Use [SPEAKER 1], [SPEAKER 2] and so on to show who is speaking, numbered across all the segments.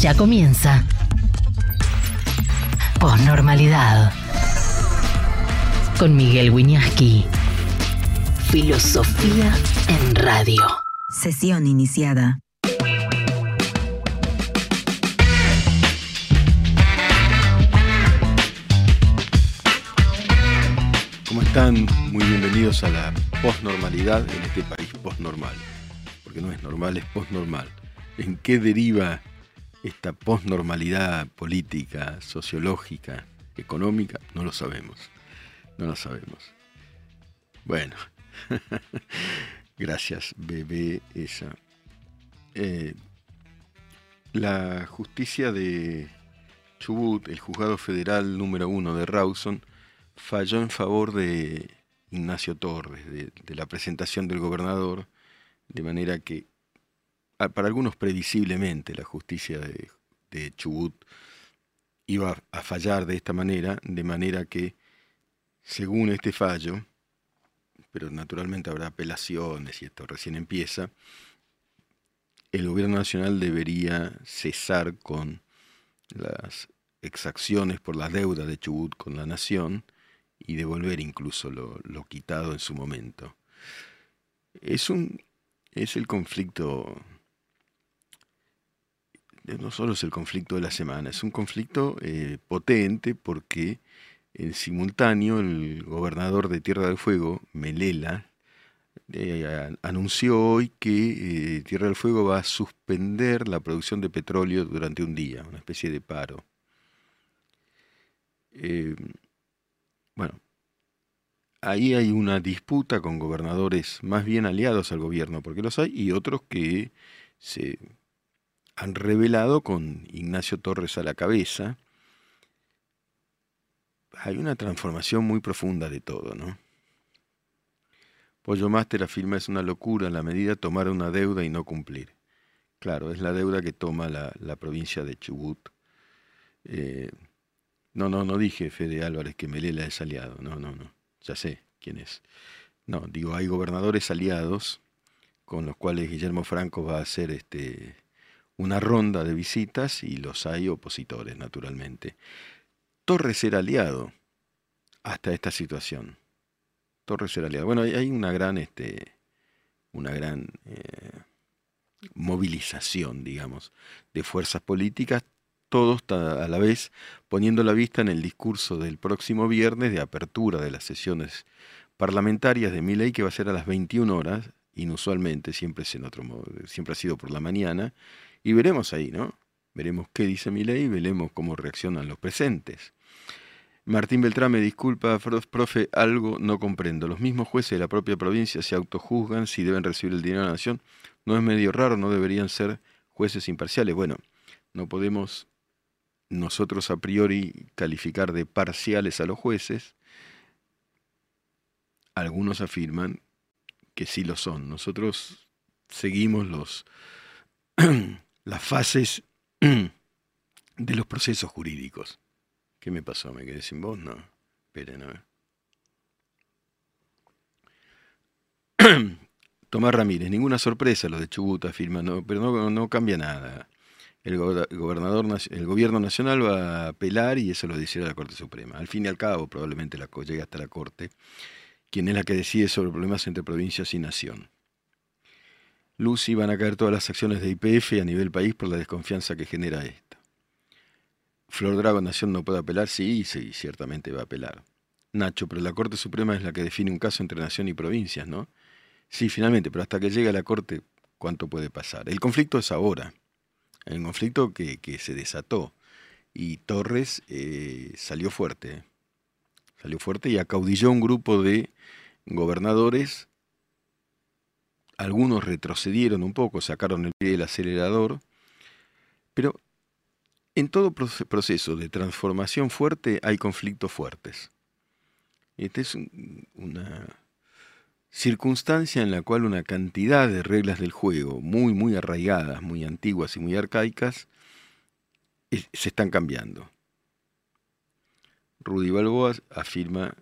[SPEAKER 1] Ya comienza. Posnormalidad. Con Miguel Wiñaski. Filosofía en radio.
[SPEAKER 2] Sesión iniciada.
[SPEAKER 3] ¿Cómo están? Muy bienvenidos a la posnormalidad en este país posnormal. Porque no es normal, es posnormal. ¿En qué deriva esta posnormalidad política, sociológica, económica? No lo sabemos. No lo sabemos. Bueno. Gracias, bebé esa. Eh, la justicia de Chubut, el juzgado federal número uno de Rawson, falló en favor de Ignacio Torres, de, la presentación del gobernador, de manera que, para algunos previsiblemente, la justicia de, Chubut iba a fallar de esta manera, de manera que, según este fallo, pero naturalmente habrá apelaciones y esto recién empieza, el gobierno nacional debería cesar con las exacciones por la deuda de Chubut con la nación y devolver incluso lo, quitado en su momento. Es un es el conflicto no solo es el conflicto de la semana, es un conflicto eh, potente porque en simultáneo el gobernador de Tierra del Fuego, Melela, eh, anunció hoy que eh, Tierra del Fuego va a suspender la producción de petróleo durante un día, una especie de paro. Bueno, ahí hay una disputa con gobernadores más bien aliados al gobierno, porque los hay, y otros que se han revelado con Ignacio Torres a la cabeza. Hay una transformación muy profunda de todo, ¿no? Pollo Master afirma es una locura en la medida tomar una deuda y no cumplir. Claro, es la deuda que toma la, provincia de Chubut. Eh, no, no, no dije Fede Álvarez que Melela es aliado. No, no, no. Ya sé quién es. No, digo, hay gobernadores aliados con los cuales Guillermo Franco va a hacer este, una ronda de visitas y los hay opositores, naturalmente. Torres era aliado hasta esta situación. Torres era aliado. Bueno, hay una gran, este, una gran eh, movilización, digamos, de fuerzas políticas todos a la vez poniendo la vista en el discurso del próximo viernes de apertura de las sesiones parlamentarias de mi ley que va a ser a las 21 horas, inusualmente, siempre es en otro modo, siempre ha sido por la mañana, y veremos ahí, ¿no? Veremos qué dice mi ley, veremos cómo reaccionan los presentes. Martín Beltrán me disculpa, profe, algo no comprendo. Los mismos jueces de la propia provincia se autojuzgan si deben recibir el dinero de la nación. ¿No es medio raro? ¿No deberían ser jueces imparciales? Bueno, no podemos nosotros a priori calificar de parciales a los jueces, algunos afirman que sí lo son. Nosotros seguimos los, las fases de los procesos jurídicos. ¿Qué me pasó? ¿Me quedé sin voz? No. Esperen, a ver. Tomás Ramírez, ninguna sorpresa lo de Chubut, afirma, no, pero no, no cambia nada el, gobernador, el gobierno nacional va a apelar y eso lo decidirá la Corte Suprema. Al fin y al cabo, probablemente la, llegue hasta la Corte, quien es la que decide sobre problemas entre provincias y nación. Lucy van a caer todas las acciones de IPF a nivel país por la desconfianza que genera esta. Flor Drago Nación no puede apelar, sí, sí, ciertamente va a apelar. Nacho, pero la Corte Suprema es la que define un caso entre nación y provincias, ¿no? Sí, finalmente, pero hasta que llegue a la Corte, ¿cuánto puede pasar? El conflicto es ahora el conflicto que, se desató. Y Torres eh, salió fuerte, salió fuerte y acaudilló un grupo de gobernadores. Algunos retrocedieron un poco, sacaron el pie del acelerador, pero en todo proceso de transformación fuerte hay conflictos fuertes. Esta es una circunstancia en la cual una cantidad de reglas del juego, muy, muy arraigadas, muy antiguas y muy arcaicas, se están cambiando. Rudy Balboa afirma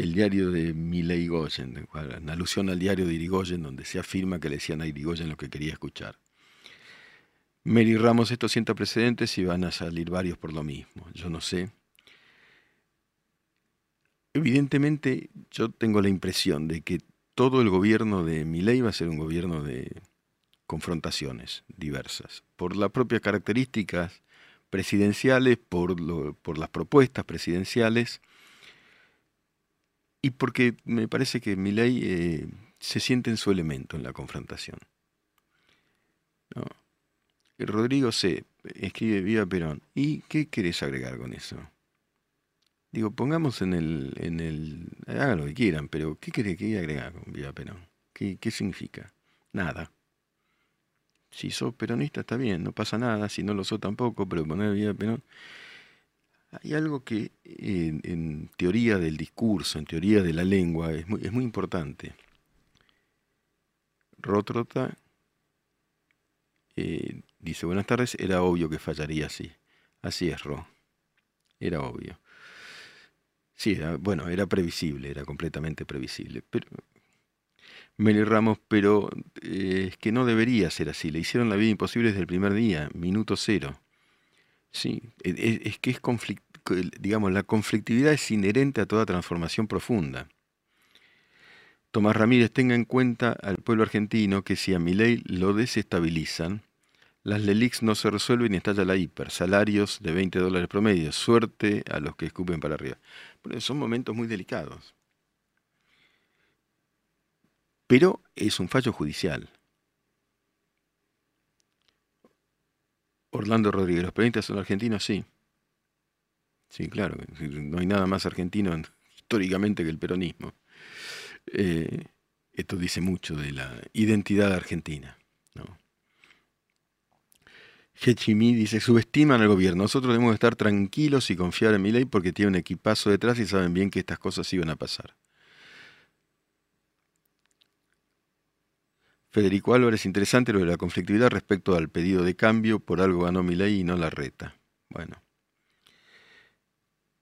[SPEAKER 3] el diario de Milei Goyen, en alusión al diario de Irigoyen, donde se afirma que le decían a Irigoyen lo que quería escuchar. Mary Ramos, esto sienta precedentes y van a salir varios por lo mismo. Yo no sé. Evidentemente, yo tengo la impresión de que todo el gobierno de Milei va a ser un gobierno de confrontaciones diversas, por las propias características presidenciales, por, las propuestas presidenciales y porque me parece que Milei eh, se siente en su elemento en la confrontación. ¿no? Rodrigo C. escribe Viva Perón. ¿Y qué querés agregar con eso? Digo, pongamos en el, en el. Hagan lo que quieran, pero ¿qué querés que agregar con Viva Perón? ¿Qué, ¿Qué significa? Nada. Si sos peronista está bien, no pasa nada, si no lo sos tampoco, pero poner Viva Perón. Hay algo que en, teoría del discurso, en teoría de la lengua, es muy, es muy importante. Rotrota eh, dice, buenas tardes, era obvio que fallaría así. Así es, Ro. Era obvio. Sí, era, bueno, era previsible, era completamente previsible. Pero, Meli Ramos, pero eh, es que no debería ser así. Le hicieron la vida imposible desde el primer día, minuto cero. Sí, es, es que es conflict, digamos, la conflictividad es inherente a toda transformación profunda. Tomás Ramírez tenga en cuenta al pueblo argentino que si a Milei lo desestabilizan, las LELIX no se resuelven y estalla la hiper. Salarios de 20 dólares promedio. Suerte a los que escupen para arriba. Pero son momentos muy delicados. Pero es un fallo judicial. Orlando Rodríguez, ¿los peronistas son argentinos? Sí. Sí, claro. No hay nada más argentino históricamente que el peronismo. Eh, esto dice mucho de la identidad argentina. ¿no? Hechimi dice, subestiman al gobierno. Nosotros debemos estar tranquilos y confiar en mi ley porque tiene un equipazo detrás y saben bien que estas cosas iban a pasar. Federico Álvarez, interesante lo de la conflictividad respecto al pedido de cambio, por algo ganó mi ley y no la reta. Bueno.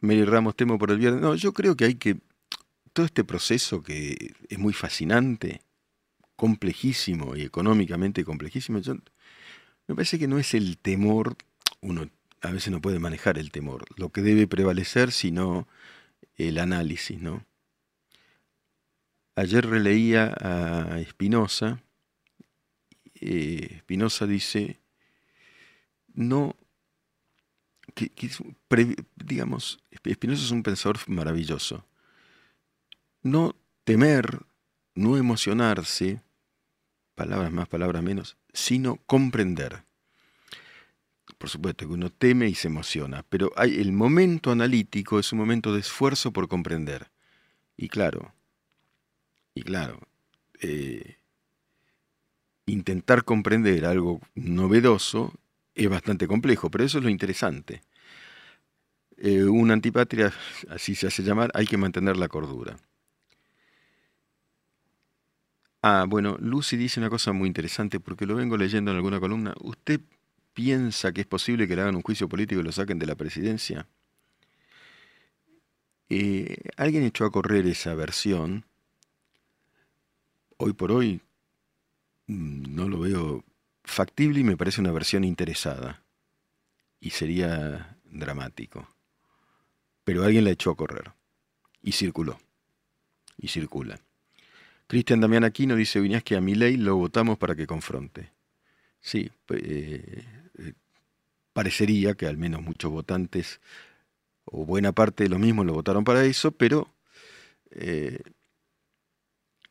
[SPEAKER 3] Mary Ramos, temo por el viernes. No, yo creo que hay que todo este proceso que es muy fascinante, complejísimo y económicamente complejísimo, me parece que no es el temor, uno a veces no puede manejar el temor, lo que debe prevalecer, sino el análisis, ¿no? Ayer releía a Spinoza, eh, Spinoza dice, no, que, que, digamos, Spinoza es un pensador maravilloso, no temer, no emocionarse, palabras más, palabras menos, sino comprender. Por supuesto que uno teme y se emociona, pero hay, el momento analítico es un momento de esfuerzo por comprender. Y claro, y claro, eh, intentar comprender algo novedoso es bastante complejo, pero eso es lo interesante. Eh, una antipatria, así se hace llamar, hay que mantener la cordura. Ah, bueno, Lucy dice una cosa muy interesante porque lo vengo leyendo en alguna columna. ¿Usted piensa que es posible que le hagan un juicio político y lo saquen de la presidencia? Eh, alguien echó a correr esa versión. Hoy por hoy no lo veo factible y me parece una versión interesada. Y sería dramático. Pero alguien la echó a correr. Y circuló. Y circula. Cristian Damián Aquino dice Viñas que a mi ley lo votamos para que confronte. Sí, eh, eh, parecería que al menos muchos votantes, o buena parte de los mismos lo votaron para eso, pero eh,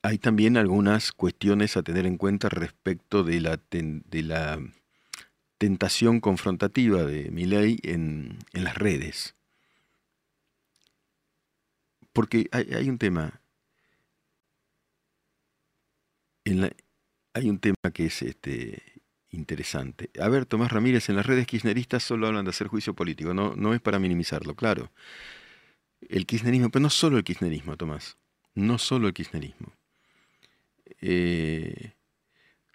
[SPEAKER 3] hay también algunas cuestiones a tener en cuenta respecto de la, tentación confrontativa de mi ley en, en las redes. Porque hay, hay un tema, hay un tema que es este, interesante. A ver, Tomás Ramírez, en las redes kirchneristas solo hablan de hacer juicio político, no, no es para minimizarlo, claro. El kirchnerismo, pero no solo el kirchnerismo, Tomás, no solo el kirchnerismo. Eh,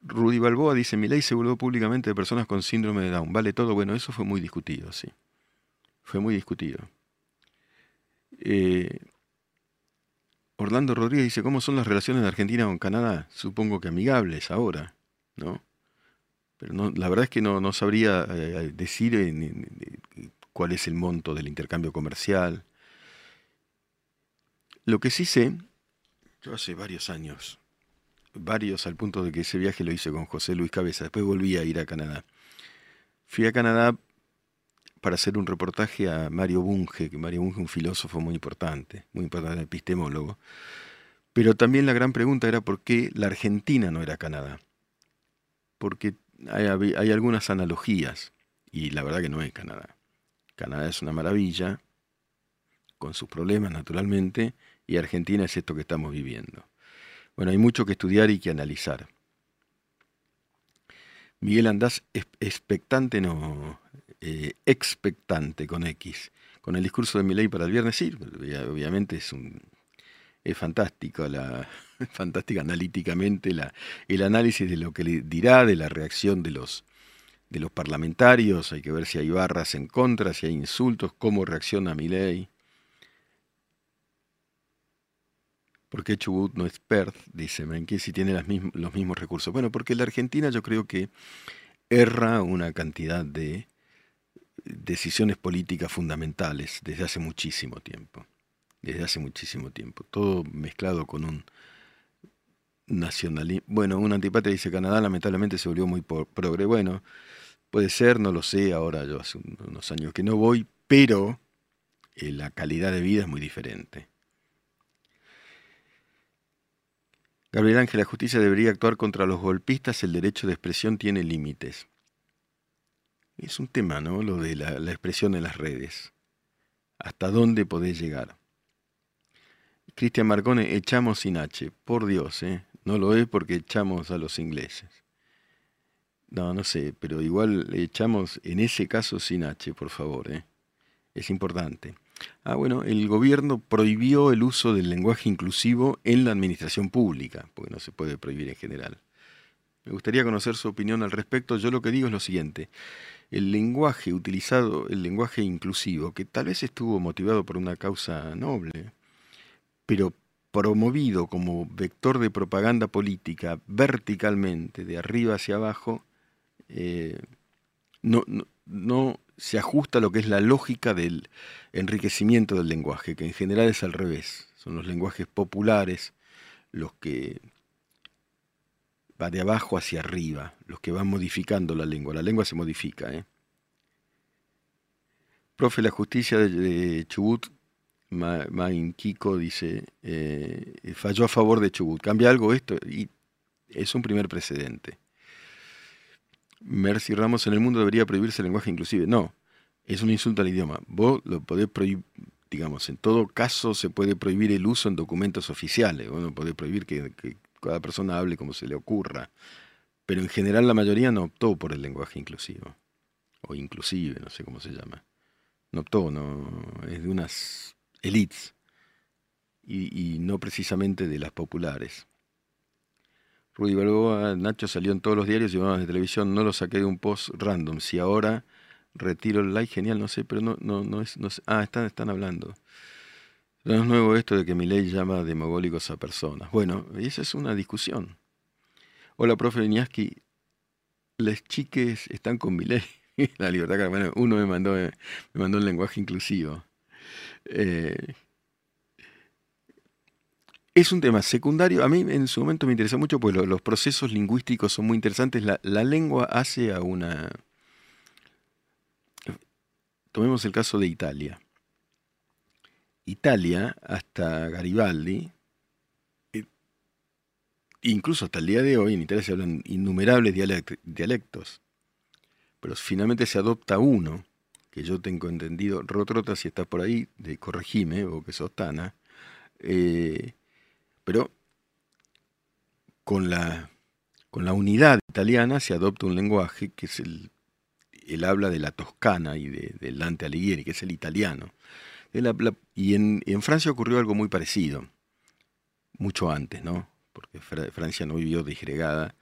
[SPEAKER 3] Rudy Balboa dice, mi ley se burló públicamente de personas con síndrome de Down. Vale todo, bueno, eso fue muy discutido, sí. Fue muy discutido. Eh, Orlando Rodríguez dice, ¿cómo son las relaciones de Argentina con Canadá? Supongo que amigables ahora, ¿no? pero la verdad es que no, no sabría eh, decir cuál es el monto del intercambio comercial. Lo que sí sé, yo hace varios años, varios al punto de que ese viaje lo hice con José Luis Cabeza, después volví a ir a Canadá. Fui a Canadá para hacer un reportaje a Mario Bunge, que Mario Bunge es un filósofo muy importante, muy importante epistemólogo. Pero también la gran pregunta era por qué la Argentina no era Canadá. Porque hay, hay algunas analogías, y la verdad que no es Canadá. Canadá es una maravilla, con sus problemas naturalmente, y Argentina es esto que estamos viviendo. Bueno, hay mucho que estudiar y que analizar. Miguel Andás, expectante, no, eh, expectante con X, con el discurso de Milei para el viernes, sí, obviamente es un es fantástico, la, fantástica analíticamente la, el análisis de lo que le dirá, de la reacción de los, de los parlamentarios, hay que ver si hay barras en contra, si hay insultos, cómo reacciona Milei. ¿Por qué Chubut no es Perth? Dice Menke, si tiene las los mismos recursos. Bueno, porque la Argentina yo creo que erra una cantidad de decisiones políticas fundamentales desde hace muchísimo tiempo. Desde hace muchísimo tiempo. Todo mezclado con un nacionalismo. Bueno, un antipatria dice Canadá lamentablemente se volvió muy progre. Bueno, puede ser, no lo sé, ahora yo hace unos años que no voy, pero eh, la calidad de vida es muy diferente. Gabriel Ángel, la justicia debería actuar contra los golpistas, el derecho de expresión tiene límites. Es un tema, ¿no? Lo de la, expresión en las redes. ¿Hasta dónde podés llegar? Cristian Marcone, echamos sin H. Por Dios, ¿eh? No lo es porque echamos a los ingleses. No, no sé, pero igual echamos en ese caso sin H, por favor, ¿eh? Es importante. Ah, bueno, el gobierno prohibió el uso del lenguaje inclusivo en la administración pública, porque no se puede prohibir en general. Me gustaría conocer su opinión al respecto. Yo lo que digo es lo siguiente. El lenguaje utilizado, el lenguaje inclusivo, que tal vez estuvo motivado por una causa noble, pero promovido como vector de propaganda política verticalmente, de arriba hacia abajo, eh, no, no se ajusta a lo que es la lógica del enriquecimiento del lenguaje, que en general es al revés. Son los lenguajes populares los que va de abajo hacia arriba, los que van modificando la lengua. La lengua se modifica. ¿eh? Profe, la justicia de, Chubut, Main Kiko dice, eh, falló a favor de Chubut. ¿Cambia algo esto? Y es un primer precedente. Mercy Ramos, en el mundo debería prohibirse el lenguaje inclusive. No, es un insulto al idioma. Vos lo podés prohibir, digamos, en todo caso se puede prohibir el uso en documentos oficiales. Uno puede prohibir que, cada persona hable como se le ocurra. Pero en general la mayoría no optó por el lenguaje inclusivo. O inclusive, no sé cómo se llama. No optó, no, es de unas elites. Y, y no precisamente de las populares. Rudy Balboa, Nacho salió en todos los diarios y de televisión, no lo saqué de un post random. Si ahora retiro el like, genial, no sé, pero no, no, no es, no ah, están, están hablando. No es nuevo esto de que mi ley llama demogólicos a personas. Bueno, esa es una discusión. Hola, profe Viñaski, las chiques están con mi ley. La libertad, bueno, uno me mandó, me mandó un lenguaje inclusivo. Eh, es un tema secundario. A mí en su momento me interesó mucho, pues los procesos lingüísticos son muy interesantes. La, lengua hace a una... Tomemos el caso de Italia. Italia, hasta Garibaldi, e, incluso hasta el día de hoy, en Italia se hablan innumerables dialectos, pero finalmente se adopta uno, que yo tengo entendido, Rotrota, si está por ahí, de corregime, o que sos Tana, eh, pero con la, con la unidad italiana se adopta un lenguaje que es el, el habla de la Toscana y de, del Dante Alighieri, que es el italiano. y en, en, Francia ocurrió algo muy parecido, mucho antes, ¿no? Porque Francia no vivió disgregada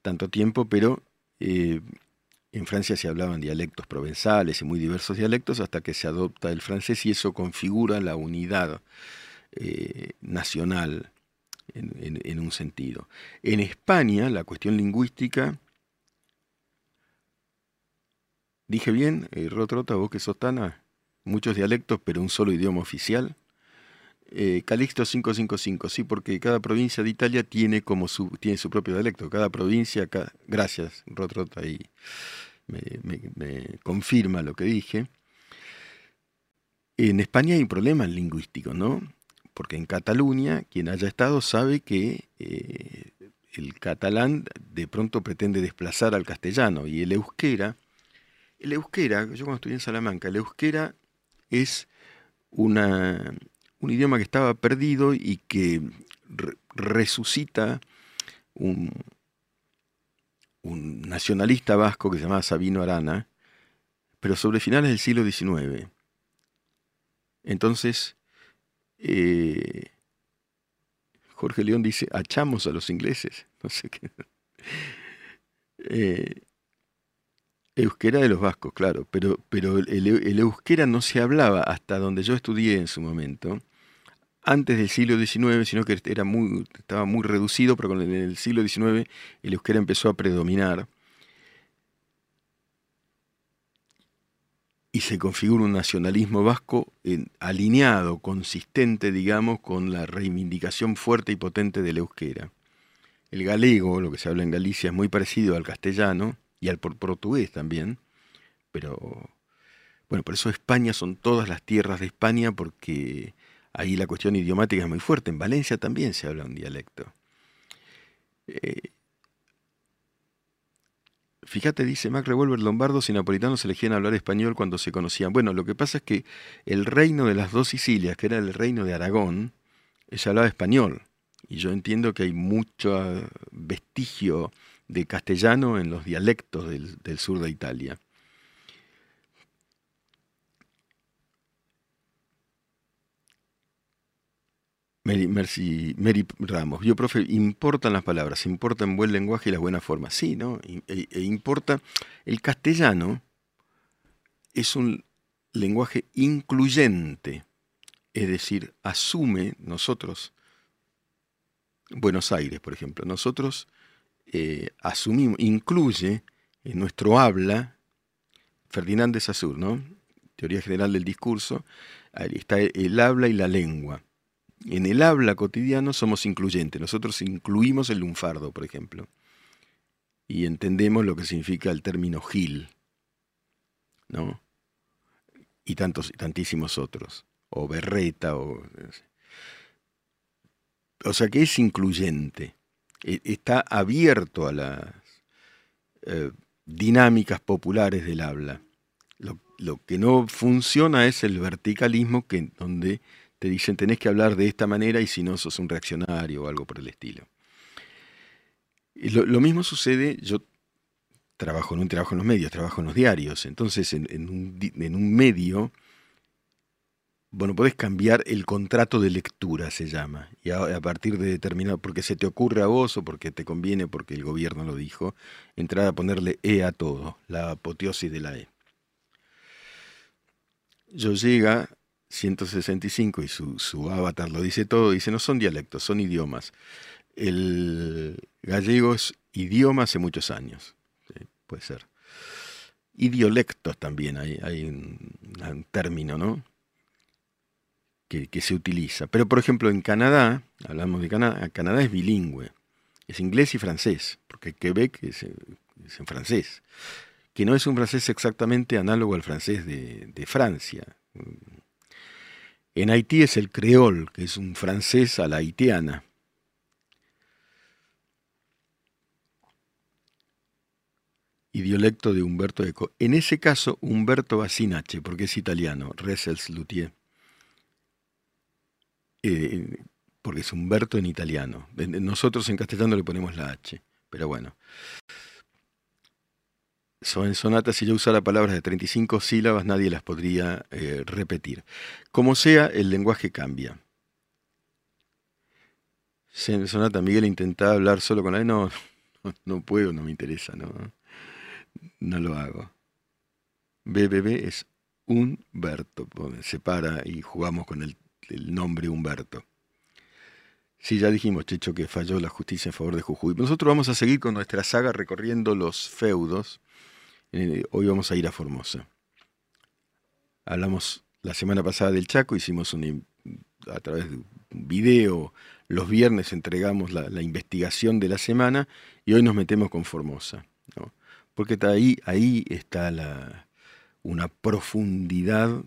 [SPEAKER 3] tanto tiempo, pero eh, en Francia se hablaban dialectos provenzales y muy diversos dialectos hasta que se adopta el francés y eso configura la unidad eh, nacional en, un sentido. En España la cuestión lingüística Dije bien, eh, Rotrota, vos que sos tana, muchos dialectos, pero un solo idioma oficial. Eh, Calixto 555, sí, porque cada provincia de Italia tiene como su, tiene su propio dialecto. Cada provincia, gracias, Rotrota, y me, me, confirma lo que dije. En España hay un problema lingüístico, ¿no? Porque en Cataluña, quien haya estado sabe que eh, el catalán de pronto pretende desplazar al castellano y el euskera, el euskera, yo cuando estudié en Salamanca, el euskera es una, un idioma que estaba perdido y que resucita un, un, nacionalista vasco que se llamaba Sabino Arana, pero sobre finales del siglo XIX. Entonces, eh, Jorge León dice, achamos a los ingleses. No sé qué. Eh, euskera de los vascos, claro, pero, pero el, euskera no se hablaba hasta donde yo estudié en su momento, antes del siglo XIX, sino que era muy, estaba muy reducido, pero en el siglo XIX el euskera empezó a predominar. Y se configura un nacionalismo vasco alineado, consistente, digamos, con la reivindicación fuerte y potente del euskera. El galego, lo que se habla en Galicia, es muy parecido al castellano y al portugués también, pero bueno, por eso España son todas las tierras de España porque ahí la cuestión idiomática es muy fuerte. En Valencia también se habla un dialecto. Eh, Fíjate, dice Mac Revolver, lombardos y napolitanos elegían hablar español cuando se conocían. Bueno, lo que pasa es que el reino de las dos Sicilias, que era el reino de Aragón, se hablaba español. Y yo entiendo que hay mucho vestigio de castellano en los dialectos del sur de Italia. Mary, Ramos, yo profe, importan las palabras, importa en buen lenguaje y las buenas formas. Sí, ¿no? E, e, importa. El castellano es un lenguaje incluyente, es decir, asume nosotros, Buenos Aires, por ejemplo, nosotros eh, asumimos, incluye en nuestro habla, Ferdinand de Saussure, ¿no? Teoría General del Discurso, ahí está el habla y la lengua en el habla cotidiano somos incluyentes. Nosotros incluimos el lunfardo, por ejemplo. Y entendemos lo que significa el término gil. ¿No? Y tantos, tantísimos otros. O berreta, o. O sea que es incluyente. E, está abierto a las eh, dinámicas populares del habla. Lo, lo, que no funciona es el verticalismo que, donde te dicen tenés que hablar de esta manera y si no sos un reaccionario o algo por el estilo. lo, mismo sucede, yo trabajo, no trabajo en los medios, trabajo en los diarios, entonces en, un, medio, bueno, podés cambiar el contrato de lectura, se llama, y a, partir de determinado, porque se te ocurre a vos o porque te conviene, porque el gobierno lo dijo, entrar a ponerle E a todo, la apoteosis de la E. Yo llega 165 y su, avatar lo dice todo, dice, no son dialectos, son idiomas. El gallego es idioma hace muchos años, puede ser. Idiolectos también, hay, un, término, ¿no? Que, se utiliza. Pero, por ejemplo, en Canadá, hablamos de Canadá, Canadá es bilingüe, es inglés y francés, porque Quebec es, en francés, que no es un francés exactamente análogo al francés de Francia en Haití es el creol, que es un francés a la haitiana. Idiolecto de Humberto Eco. En ese caso, Humberto va sin H, porque es italiano, Resels Luthier. Eh, porque es Humberto en italiano. Nosotros en castellano le ponemos la H, pero bueno en sonatas, si yo usara palabras de 35 sílabas, nadie las podría eh, repetir. Como sea, el lenguaje cambia. Sonata, Miguel intentaba hablar solo con él. No, no, puedo, no me interesa, no. No lo hago. BBB es Humberto. Se para y jugamos con el, nombre Humberto. Sí, ya dijimos, Checho, que falló la justicia en favor de Jujuy. Nosotros vamos a seguir con nuestra saga recorriendo los feudos hoy vamos a ir a Formosa. Hablamos la semana pasada del Chaco, hicimos un, a través de un video, los viernes entregamos la, investigación de la semana y hoy nos metemos con Formosa. Porque está ahí, ahí está la, una profundidad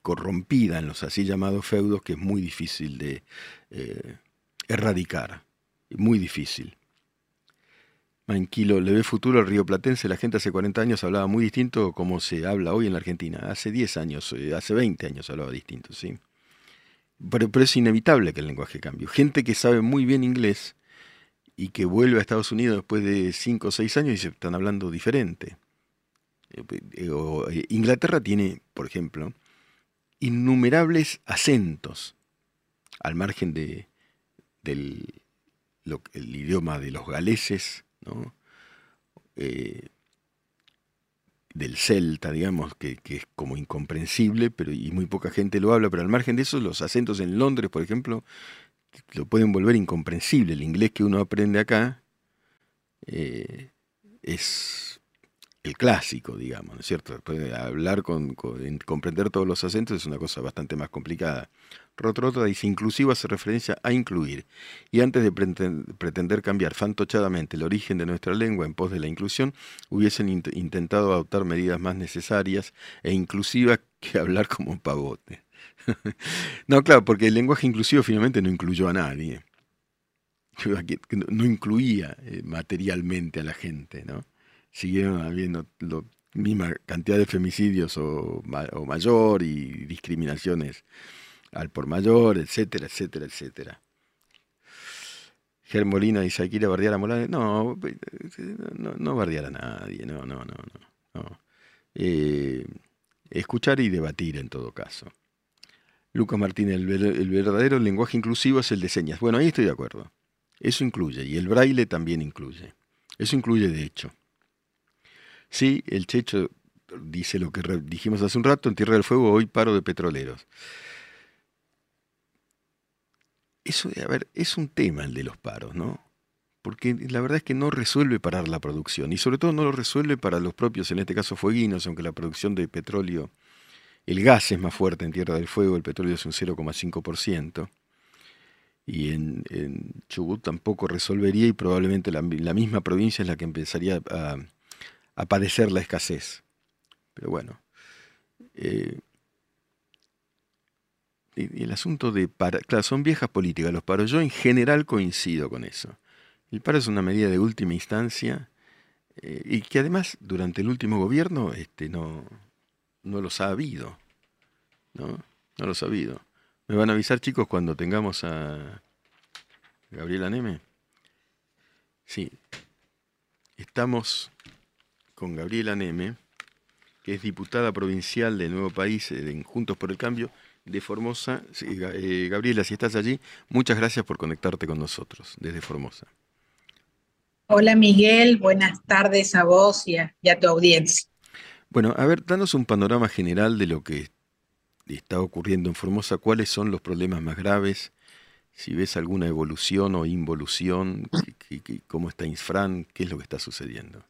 [SPEAKER 3] corrompida en los así llamados feudos que es muy difícil de eh, erradicar. Muy difícil. Manquilo, le ve futuro al río Platense. La gente hace 40 años hablaba muy distinto como se habla hoy en la Argentina. Hace 10 años, eh, hace 20 años hablaba distinto, ¿sí? Pero, es inevitable que el lenguaje cambie. Gente que sabe muy bien inglés y que vuelve a Estados Unidos después de 5 o 6 años y se están hablando diferente. Eh, eh, Inglaterra tiene, por ejemplo, innumerables acentos al margen de, del el idioma de los galeses, eh, del celta, digamos, que, es como incomprensible, pero y muy poca gente lo habla, pero al margen de eso, los acentos en Londres, por ejemplo, lo pueden volver incomprensible. El inglés que uno aprende acá eh, es el clásico, digamos, ¿no es cierto? hablar con, comprender todos los acentos es una cosa bastante más complicada. Rotrota dice, inclusivo hace referencia a incluir. Y antes de pretender cambiar fantochadamente el origen de nuestra lengua en pos de la inclusión, hubiesen intentado adoptar medidas más necesarias e inclusivas que hablar como un pavote. no, claro, porque el lenguaje inclusivo finalmente no incluyó a nadie. No incluía eh, materialmente a la gente, ¿no? Siguieron habiendo la misma cantidad de femicidios o, o mayor y discriminaciones al por mayor, etcétera, etcétera, etcétera. Germolina dice, hay que ir a bardear a Morales. No, no, no bardear a nadie, no, no, no, no. Eh, escuchar y debatir en todo caso. Lucas Martínez, el, verdadero lenguaje inclusivo es el de señas. Bueno, ahí estoy de acuerdo. Eso incluye, y el braille también incluye. Eso incluye de hecho. Sí, el Checho dice lo que dijimos hace un rato, en Tierra del Fuego hoy paro de petroleros. Eso, a ver, es un tema el de los paros, ¿no? Porque la verdad es que no resuelve parar la producción y sobre todo no lo resuelve para los propios, en este caso fueguinos, aunque la producción de petróleo, el gas es más fuerte en Tierra del Fuego, el petróleo es un 0,5%, y en, Chubut tampoco resolvería y probablemente la, misma provincia es la que empezaría a, padecer la escasez. Pero bueno, eh, el asunto de paro, claro, son viejas políticas los paros. Yo en general coincido con eso. El paro es una medida de última instancia eh, y que además durante el último gobierno este, no, no los ha habido. ¿no? No los ha habido. ¿Me van a avisar chicos cuando tengamos a Gabriela Neme? Sí. Estamos con Gabriela Neme, que es diputada provincial del Nuevo País eh, en Juntos por el Cambio de Formosa. Eh, Gabriela, si estás allí, muchas gracias por conectarte con nosotros desde Formosa.
[SPEAKER 4] Hola Miguel, buenas tardes a vos y a, tu audiencia.
[SPEAKER 3] Bueno, a ver, danos un panorama general de lo que está ocurriendo en Formosa, cuáles son los problemas más graves, si ves alguna evolución o involución, cómo está Infran, qué es lo que está sucediendo.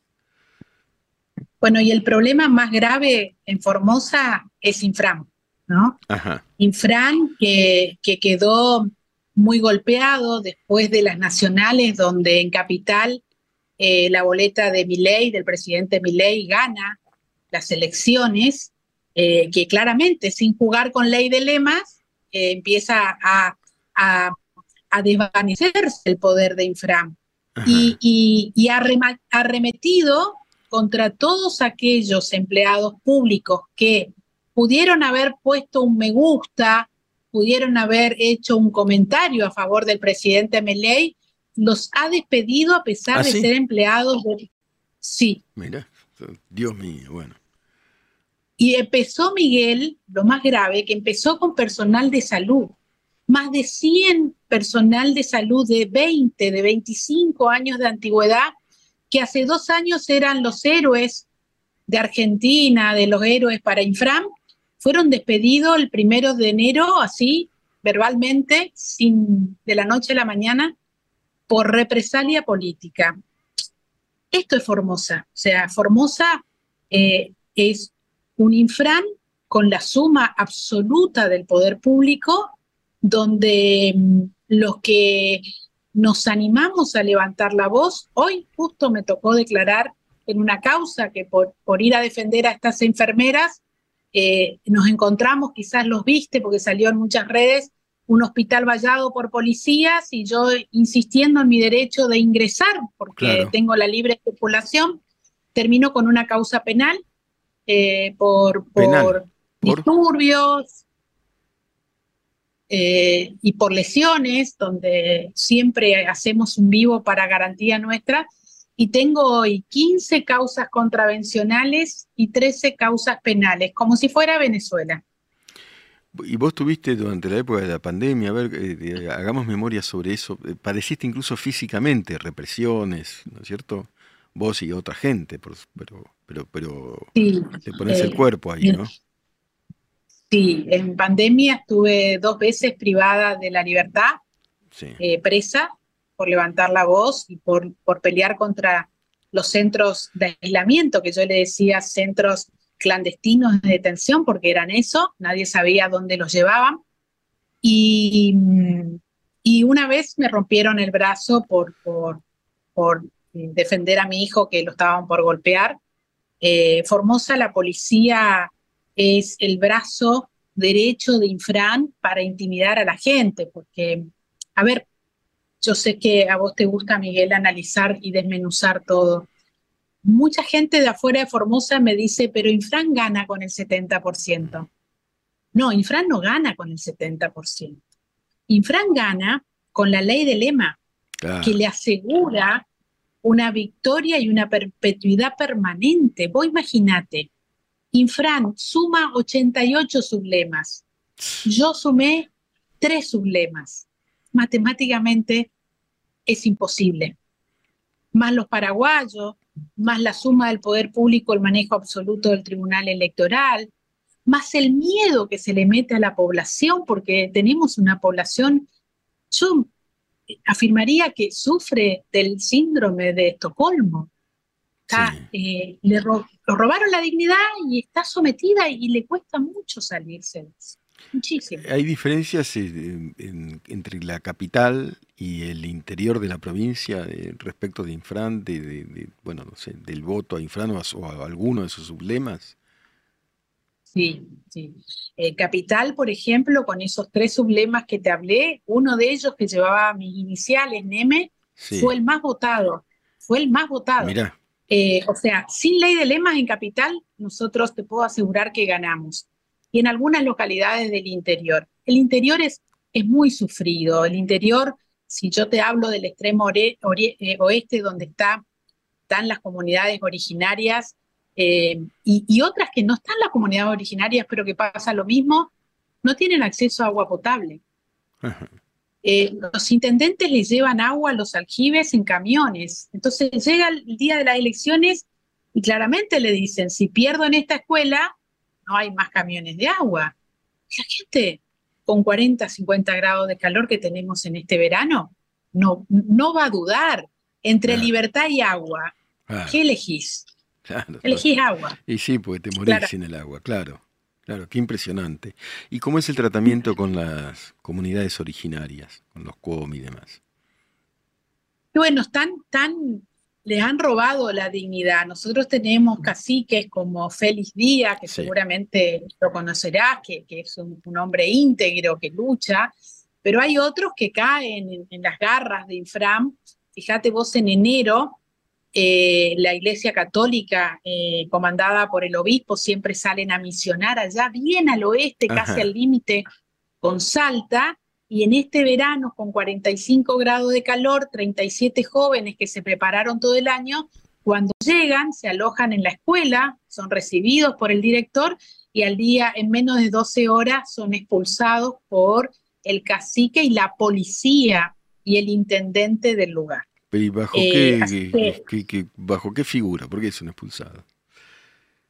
[SPEAKER 4] Bueno, y el problema más grave en Formosa es Infran. ¿no? Infran, que, quedó muy golpeado después de las nacionales, donde en Capital eh, la boleta de Milei, del presidente Milei, gana las elecciones, eh, que claramente sin jugar con ley de lemas eh, empieza a, a, desvanecerse el poder de Infran y, y, ha arremetido contra todos aquellos empleados públicos que pudieron haber puesto un me gusta, pudieron haber hecho un comentario a favor del presidente Meley, los ha despedido a pesar ¿Ah, de ser empleados de... Sí.
[SPEAKER 3] Mira, Dios mío, bueno.
[SPEAKER 4] Y empezó Miguel, lo más grave, que empezó con personal de salud. Más de 100 personal de salud de 20, de 25 años de antigüedad, que hace dos años eran los héroes de Argentina, de los héroes para Infram, fueron despedidos el primero de enero, así, verbalmente, sin, de la noche a la mañana, por represalia política. Esto es Formosa. O sea, Formosa eh, es un infran con la suma absoluta del poder público, donde mm, los que nos animamos a levantar la voz, hoy justo me tocó declarar en una causa que por, por ir a defender a estas enfermeras, eh, nos encontramos, quizás los viste porque salió en muchas redes, un hospital vallado por policías y yo insistiendo en mi derecho de ingresar porque tengo la libre circulación, termino con una causa penal eh, por, por, disturbios eh, y por lesiones, donde siempre hacemos un vivo para garantía nuestra. Y tengo hoy 15 causas contravencionales y 13 causas penales, como si fuera Venezuela.
[SPEAKER 3] Y vos tuviste durante la época de la pandemia, a ver, eh, hagamos memoria sobre eso, padeciste incluso físicamente represiones, ¿no es cierto? Vos y otra gente, pero, pero, pero te pones el cuerpo ahí, ¿no?
[SPEAKER 4] Sí, en pandemia estuve dos veces privada de la libertad, eh, presa, por levantar la voz y por, por pelear contra los centros de aislamiento, que yo le decía centros clandestinos de detención, porque eran eso, nadie sabía dónde los llevaban. Y, y una vez me rompieron el brazo por, por, por defender a mi hijo que lo estaban por golpear. Eh, Formosa, la policía es el brazo derecho de Infran para intimidar a la gente, porque, a ver, yo sé que a vos te gusta, Miguel, analizar y desmenuzar todo. Mucha gente de afuera de Formosa me dice, pero Infran gana con el 70%. No, Infran no gana con el 70%. Infran gana con la ley de lema, que le asegura una victoria y una perpetuidad permanente. Vos imaginate, Infran suma 88 sublemas. Yo sumé tres sublemas. Matemáticamente es imposible. Más los paraguayos, más la suma del poder público, el manejo absoluto del tribunal electoral, más el miedo que se le mete a la población, porque tenemos una población, yo afirmaría que sufre del síndrome de Estocolmo. Eh, le robaron la dignidad y está sometida y le cuesta mucho salirse. Muchísimo.
[SPEAKER 3] Hay diferencias eh, entre la capital y el interior de la provincia eh, respecto de Infran, de, bueno, no sé, del voto a Infran o a, alguno de sus sublemas.
[SPEAKER 4] Sí, sí. capital, por ejemplo, con esos tres sublemas que te hablé, uno de ellos que llevaba mis iniciales, Neme, fue el más votado. Fue el más votado. Mira. Eh, o sea, sin ley de lemas en capital, nosotros te puedo asegurar que ganamos. Y en algunas localidades del interior. El interior es, es muy sufrido. El interior, si yo te hablo del extremo eh, oeste, donde está, están las comunidades originarias eh, y, otras que no están las comunidades originarias, pero que pasa lo mismo, no tienen acceso a agua potable. Eh, los intendentes les llevan agua a los aljibes en camiones. Entonces llega el día de las elecciones y claramente le dicen, si pierdo en esta escuela, no hay más camiones de agua. La gente con 40, 50 grados de calor que tenemos en este verano, no, no va a dudar entre libertad y agua. ¿Qué elegís? elegís agua.
[SPEAKER 3] Y sí, porque te morís sin el agua, claro. Claro, qué impresionante. ¿Y cómo es el tratamiento con las comunidades originarias, con los COM y demás?
[SPEAKER 4] Bueno, están tan, les han robado la dignidad. Nosotros tenemos caciques como Félix Díaz, que seguramente lo conocerás, que, es un, hombre íntegro, que lucha, pero hay otros que caen en, en las garras de Infram. Fíjate vos en enero, eh, la Iglesia Católica, eh, comandada por el obispo, siempre salen a misionar allá, bien al oeste, casi al límite con Salta, y en este verano, con 45 grados de calor, 37 jóvenes que se prepararon todo el año, cuando llegan, se alojan en la escuela, son recibidos por el director y al día, en menos de 12 horas, son expulsados por el cacique y la policía y el intendente del lugar.
[SPEAKER 3] ¿Y bajo, eh, qué, bajo qué figura? ¿Por qué son expulsados?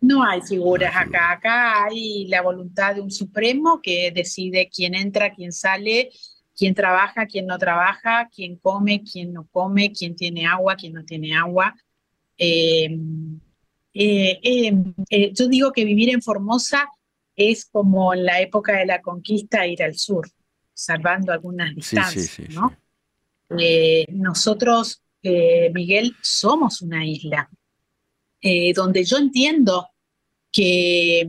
[SPEAKER 4] No hay figuras acá. Acá hay la voluntad de un supremo que decide quién entra, quién sale, quién trabaja, quién no trabaja, quién come, quién no come, quién tiene agua, quién no tiene agua. Eh, yo digo que vivir en Formosa es como en la época de la conquista ir al sur, salvando algunas distancias, ¿no? Nosotros, Miguel, somos una isla, donde yo entiendo que,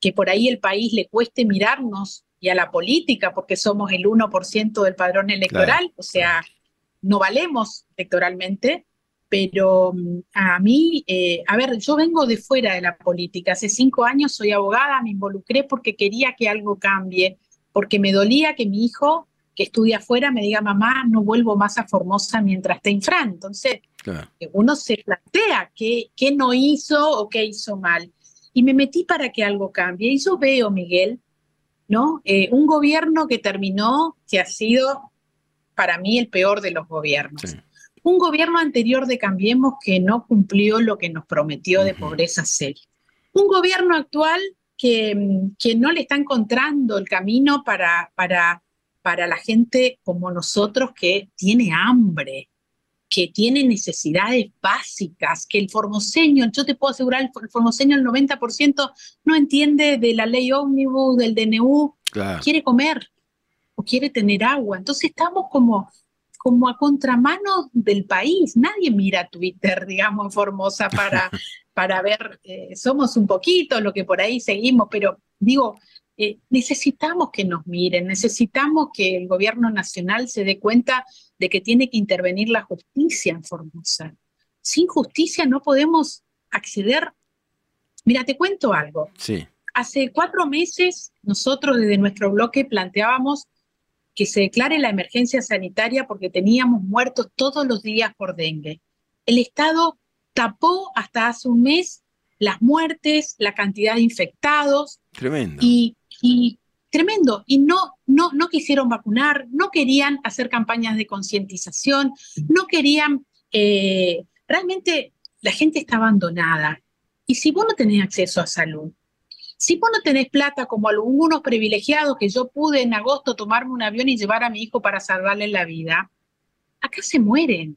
[SPEAKER 4] que por ahí el país le cueste mirarnos y a la política, porque somos el 1% del padrón electoral, o sea, no valemos electoralmente, pero mm, a mí, eh, a ver, yo vengo de fuera de la política, hace cinco años soy abogada, me involucré porque quería que algo cambie, porque me dolía que mi hijo que estudia afuera me diga, mamá, no vuelvo más a Formosa mientras esté en Fran. Entonces, eh, uno se plantea qué, qué no hizo o qué hizo mal. Y me metí para que algo cambie. Y yo veo, Miguel, ¿no? Eh, un gobierno que terminó, que ha sido para mí el peor de los gobiernos. Un gobierno anterior de Cambiemos que no cumplió lo que nos prometió de pobreza seria. Un gobierno actual que, que, no le está encontrando el camino para, para, para la gente como nosotros que tiene hambre, que tiene necesidades básicas, que el formoseño, yo te puedo asegurar, el formoseño el 90% no entiende de la ley ómnibus, del DNU, quiere comer o quiere tener agua. Entonces estamos como, como a contramano del país. Nadie mira Twitter, digamos, en Formosa para, para ver, eh, somos un poquito lo que por ahí seguimos, pero digo, eh, necesitamos que nos miren, necesitamos que el gobierno nacional se dé cuenta de que tiene que intervenir la justicia en Formosa. Sin justicia no podemos acceder. Mira, te cuento algo.
[SPEAKER 3] Sí.
[SPEAKER 4] Hace cuatro meses nosotros desde nuestro bloque planteábamos que se declare la emergencia sanitaria porque teníamos muertos todos los días por dengue. El Estado tapó hasta hace un mes las muertes, la cantidad de infectados.
[SPEAKER 3] Tremendo.
[SPEAKER 4] Y y tremendo. Y no, no, no quisieron vacunar, no querían hacer campañas de concientización, no querían, eh, realmente la gente está abandonada. Y si vos no tenés acceso a salud, si vos no tenés plata como algunos privilegiados que yo pude en agosto tomarme un avión y llevar a mi hijo para salvarle la vida, acá se mueren.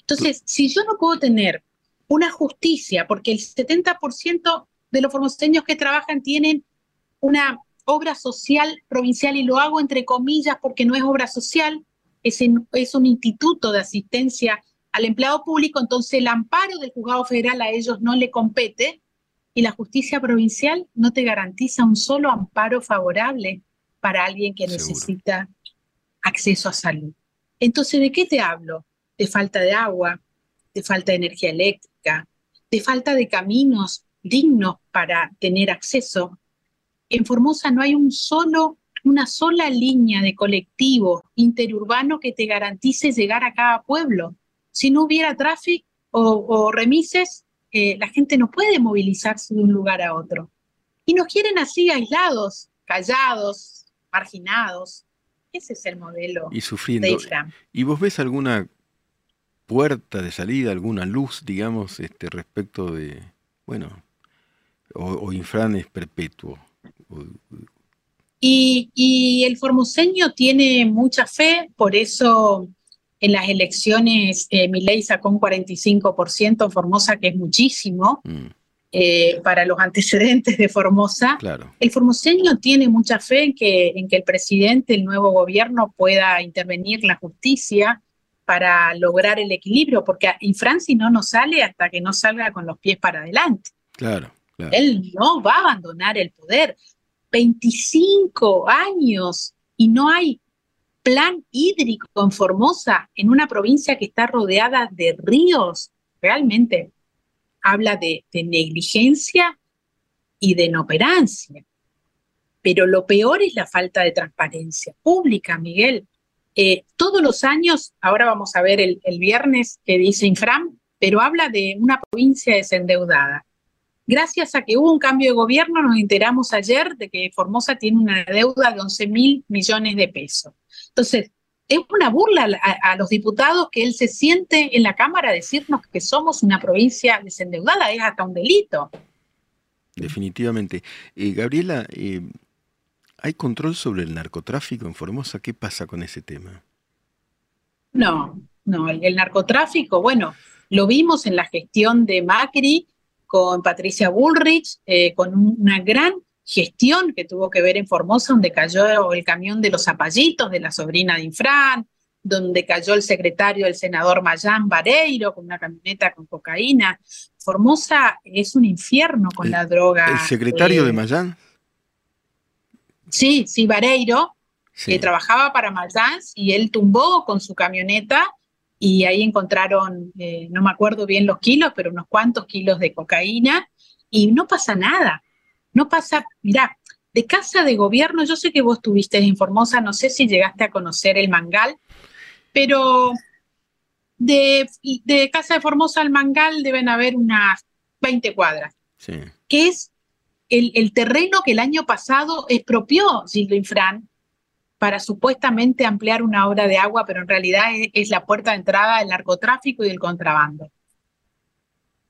[SPEAKER 4] Entonces, si yo no puedo tener una justicia, porque el 70% de los formoseños que trabajan tienen una obra social provincial y lo hago entre comillas porque no es obra social, es, es un instituto de asistencia al empleado público, entonces el amparo del juzgado federal a ellos no le compete y la justicia provincial no te garantiza un solo amparo favorable para alguien que necesita acceso a salud. Entonces, ¿de qué te hablo? De falta de agua, de falta de energía eléctrica, de falta de caminos dignos para tener acceso en Formosa no hay un solo, una sola línea de colectivo interurbano que te garantice llegar a cada pueblo. Si no hubiera tráfico o, remises, eh, la gente no puede movilizarse de un lugar a otro. Y nos quieren así aislados, callados, marginados. Ese es el modelo.
[SPEAKER 3] Y sufriendo. ¿Y vos ves alguna puerta de salida, alguna luz, digamos, este, respecto de, bueno, o, o Infran es perpetuo?
[SPEAKER 4] Y, el formoseño tiene mucha fe, por eso en las elecciones eh, ley sacó un 45% en Formosa, que es muchísimo mm. eh, para los antecedentes de Formosa. El formoseño tiene mucha fe en que, en que el presidente, el nuevo gobierno, pueda intervenir la justicia para lograr el equilibrio, porque en Francia no nos sale hasta que no salga con los pies para adelante.
[SPEAKER 3] Claro.
[SPEAKER 4] Él no va a abandonar el poder. 25 años y no hay plan hídrico en Formosa, en una provincia que está rodeada de ríos, realmente habla de, negligencia y de inoperancia. Pero lo peor es la falta de transparencia pública, Miguel. Eh, todos los años, ahora vamos a ver el, el viernes que dice Infram, pero habla de una provincia desendeudada. Gracias a que hubo un cambio de gobierno, nos enteramos ayer de que Formosa tiene una deuda de 11 mil millones de pesos. Entonces, es una burla a, los diputados que él se siente en la Cámara a decirnos que somos una provincia desendeudada, es hasta un delito.
[SPEAKER 3] Definitivamente. Eh, Gabriela, eh, ¿hay control sobre el narcotráfico en Formosa? ¿Qué pasa con ese tema?
[SPEAKER 4] No, no, el narcotráfico, bueno, lo vimos en la gestión de Macri, con Patricia Bullrich, eh, con una gran gestión que tuvo que ver en Formosa, donde cayó el camión de los zapallitos de la sobrina de Infran, donde cayó el secretario del senador Mayán Vareiro con una camioneta con cocaína. Formosa es un infierno con la droga.
[SPEAKER 3] ¿El secretario de eh, Mayán?
[SPEAKER 4] Sí, sí, Vareiro, que trabajaba para Mayán y él tumbó con su camioneta y ahí encontraron, eh, no me acuerdo bien los kilos, pero unos cuantos kilos de cocaína y no pasa nada. No pasa, mirá, de casa de gobierno, yo sé que vos estuviste en Formosa, no sé si llegaste a conocer el Mangal, pero de, de casa de Formosa al Mangal deben haber unas 20 cuadras, sí. que es el, terreno que el año pasado expropió Gildo Infran para supuestamente ampliar una obra de agua, pero en realidad es la puerta de entrada del narcotráfico y del contrabando.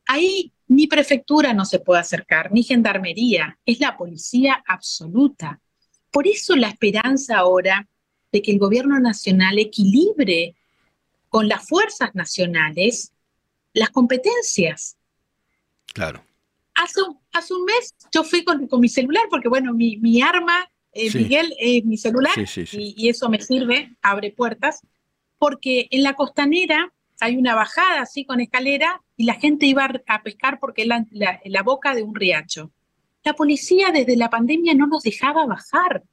[SPEAKER 4] Ahí ni prefectura no se puede acercar, ni gendarmería, es la policía absoluta. Por eso la esperanza ahora de que el gobierno nacional equilibre con las fuerzas nacionales las competencias.
[SPEAKER 3] Claro.
[SPEAKER 4] Hace, hace un mes yo fui con, mi celular, porque bueno, mi, mi arma, eh, Miguel, es mi celular, y, y eso me sirve, abre puertas, porque en la costanera hay una bajada así con escalera y la gente iba a pescar porque es la, la, boca de un riacho. La policía desde la pandemia no nos dejaba bajar.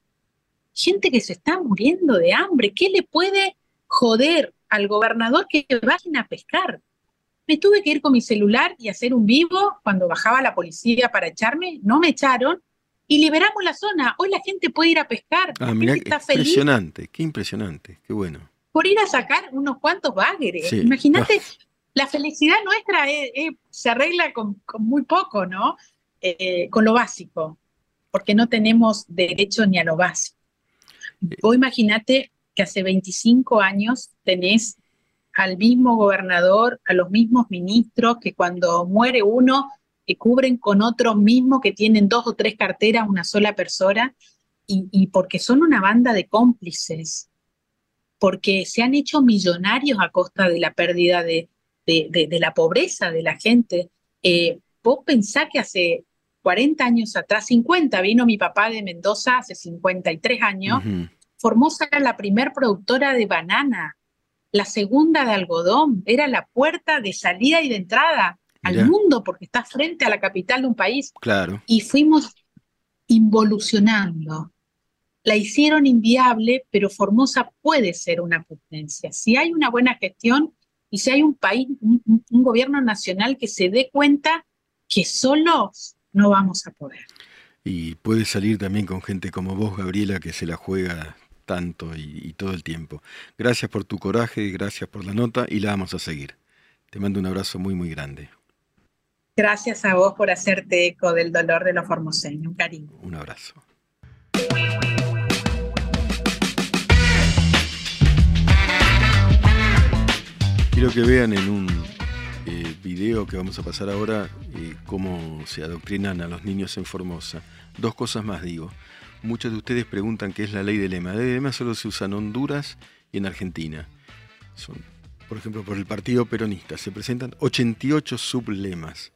[SPEAKER 4] Gente que se está muriendo de hambre. ¿Qué le puede joder al gobernador que vayan a pescar? Me tuve que ir con mi celular y hacer un vivo cuando bajaba la policía para echarme. No me echaron y liberamos la zona. Hoy la gente puede ir a pescar.
[SPEAKER 3] Ah, impresionante, qué impresionante, qué bueno.
[SPEAKER 4] Por ir a sacar unos cuantos bagres. Imagínate, la felicidad nuestra se arregla con, muy poco, ¿no? Eh, con lo básico, porque no tenemos derecho ni a lo básico. Vos imagínate que hace 25 años tenés al mismo gobernador, a los mismos ministros, que cuando muere uno, que cubren con otro mismo que tienen dos o tres carteras, una sola persona, y porque son una banda de cómplices, porque se han hecho millonarios a costa de la pérdida de, de, la pobreza de la gente. Eh, vos pensás que hace 40 años atrás, 50, vino mi papá de Mendoza hace 53 años, Formosa era la primer productora de banana, la segunda de algodón, era la puerta de salida y de entrada al mundo porque está frente a la capital de un país.
[SPEAKER 3] Claro.
[SPEAKER 4] Y fuimos involucionando. La hicieron inviable, pero Formosa puede ser una potencia. Si hay una buena gestión, y si hay un país, un, gobierno nacional que se dé cuenta que solos no vamos a poder.
[SPEAKER 3] Y puede salir también con gente como vos, Gabriela, que se la juega tanto y, todo el tiempo. Gracias por tu coraje, gracias por la nota y la vamos a seguir. Te mando un abrazo muy, muy grande.
[SPEAKER 4] Gracias a vos por hacerte eco del dolor de los formoseños. Un cariño.
[SPEAKER 3] Un abrazo. Quiero que vean en un eh, video que vamos a pasar ahora eh, cómo se adoctrinan a los niños en Formosa. Dos cosas más digo. Muchos de ustedes preguntan qué es la ley del lema. La ley del lema solo se usa en Honduras y en Argentina. Son, por ejemplo, por el Partido Peronista se presentan 88 sublemas.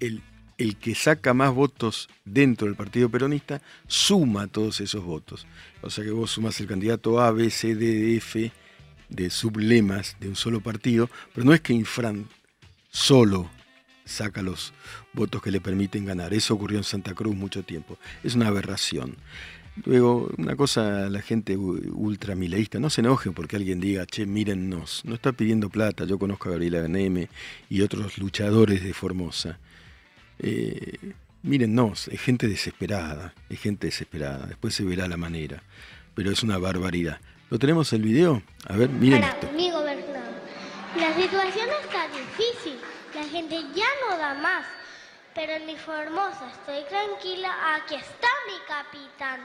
[SPEAKER 3] El, que saca más votos dentro del Partido Peronista suma todos esos votos. O sea que vos sumas el candidato A, B, C, D, F de sublemas de un solo partido, pero no es que Infran solo saca los votos que le permiten ganar. Eso ocurrió en Santa Cruz mucho tiempo. Es una aberración. Luego, una cosa, la gente ultramileísta, no se enojen porque alguien diga, che, mírennos, no está pidiendo plata, yo conozco a Gabriela Ganeme y otros luchadores de Formosa. Eh, mírennos, es gente desesperada, es gente desesperada, después se verá la manera, pero es una barbaridad. ¿Lo tenemos el video? A ver, miren
[SPEAKER 5] Para mi gobernador, la situación está difícil, la gente ya no da más, pero en mi Formosa estoy tranquila, aquí está mi capitán.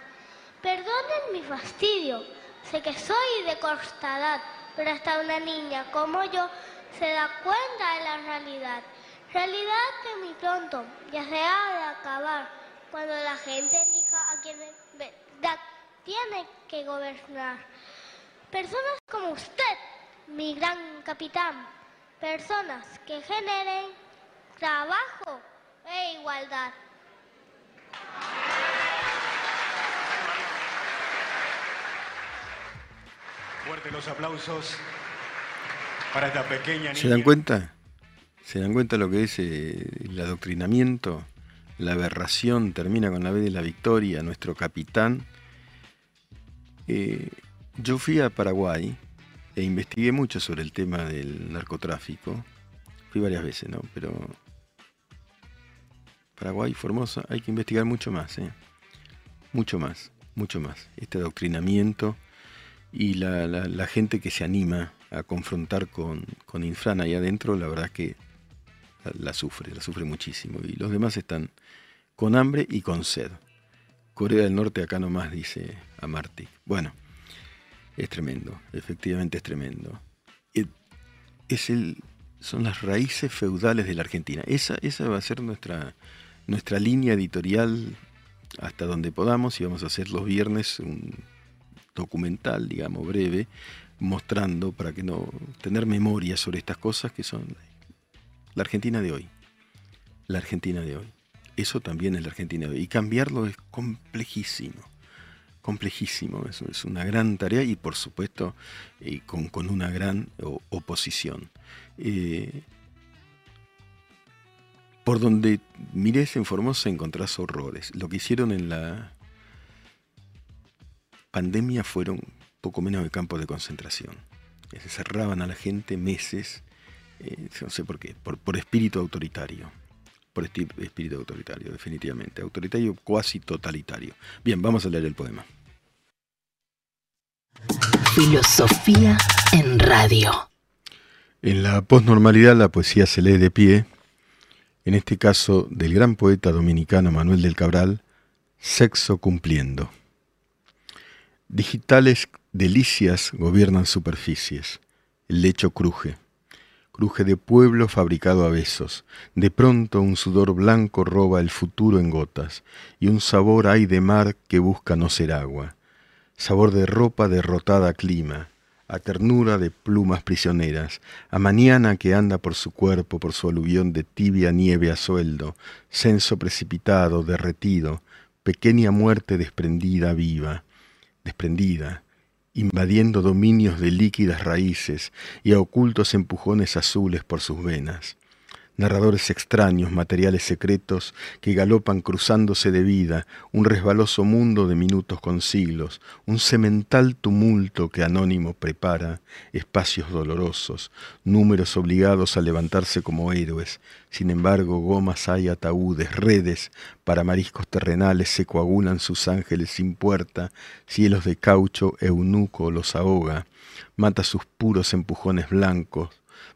[SPEAKER 5] Perdonen mi fastidio, sé que soy de corta edad, pero hasta una niña como yo se da cuenta de la realidad. Realidad que muy pronto ya se ha de acabar, cuando la gente elija a quien tiene que gobernar. Personas como usted, mi gran capitán. Personas que generen trabajo e igualdad.
[SPEAKER 6] Fuerte los aplausos para esta pequeña niña.
[SPEAKER 3] ¿Se dan cuenta? ¿Se dan cuenta lo que es eh, el adoctrinamiento? La aberración termina con la vez de la victoria, nuestro capitán. Eh, yo fui a Paraguay e investigué mucho sobre el tema del narcotráfico. Fui varias veces, ¿no? Pero Paraguay, Formosa, hay que investigar mucho más, ¿eh? Mucho más, mucho más. Este adoctrinamiento y la, gente que se anima a confrontar con, con Infran ahí adentro, la verdad es que la, sufre, la sufre muchísimo. Y los demás están con hambre y con sed. Corea del Norte acá nomás, dice a Marty. Bueno, es tremendo, efectivamente es tremendo. Es el, son las raíces feudales de la Argentina. Esa, esa va a ser nuestra, nuestra línea editorial hasta donde podamos y vamos a hacer los viernes un documental, digamos, breve, mostrando para que no tener memoria sobre estas cosas que son la Argentina de hoy. La Argentina de hoy. Eso también es la Argentina de hoy. Y cambiarlo es complejísimo. Complejísimo. Es, es una gran tarea y por supuesto eh, con, una gran oposición. Eh, por donde mires en Formosa encontrás horrores. Lo que hicieron en la pandemia fueron poco menos de campos de concentración. Se cerraban a la gente meses, eh, no sé por qué, por, espíritu autoritario. Por espíritu autoritario, definitivamente. Autoritario cuasi totalitario. Bien, vamos a leer el poema.
[SPEAKER 1] Filosofía en radio.
[SPEAKER 3] En la posnormalidad la poesía se lee de pie, en este caso del gran poeta dominicano Manuel del Cabral, Sexo cumpliendo. Digitales delicias gobiernan superficies. El lecho cruje. Cruje de pueblo fabricado a besos. De pronto un sudor blanco roba el futuro en gotas, y un sabor hay de mar que busca no ser agua. Sabor de ropa derrotada a clima, a ternura de plumas prisioneras, a mañana que anda por su cuerpo, por su aluvión de tibia nieve a sueldo, censo precipitado, derretido, pequeña muerte desprendida viva, desprendida, invadiendo dominios de líquidas raíces y a ocultos empujones azules por sus venas narradores extraños, materiales secretos que galopan cruzándose de vida, un resbaloso mundo de minutos con siglos, un semental tumulto que anónimo prepara, espacios dolorosos, números obligados a levantarse como héroes, sin embargo gomas hay ataúdes, redes, para mariscos terrenales se coagulan sus ángeles sin puerta, cielos de caucho eunuco los ahoga, mata sus puros empujones blancos,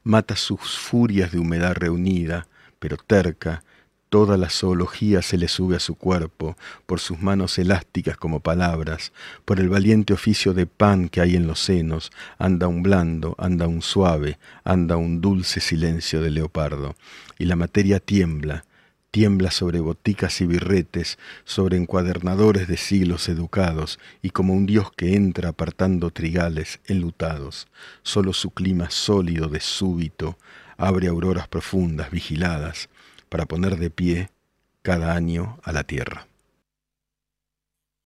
[SPEAKER 3] mata sus furias de humedad reunida, pero terca, toda la zoología se le sube a su cuerpo, por sus manos elásticas como palabras, por el valiente oficio de pan que hay en los senos, anda un blando, anda un suave, anda un dulce silencio de leopardo, y la materia tiembla, tiembla sobre boticas y birretes, sobre encuadernadores de siglos educados, y como un dios que entra apartando trigales enlutados, solo su clima sólido de súbito abre auroras profundas, vigiladas, para poner de pie cada año a la tierra.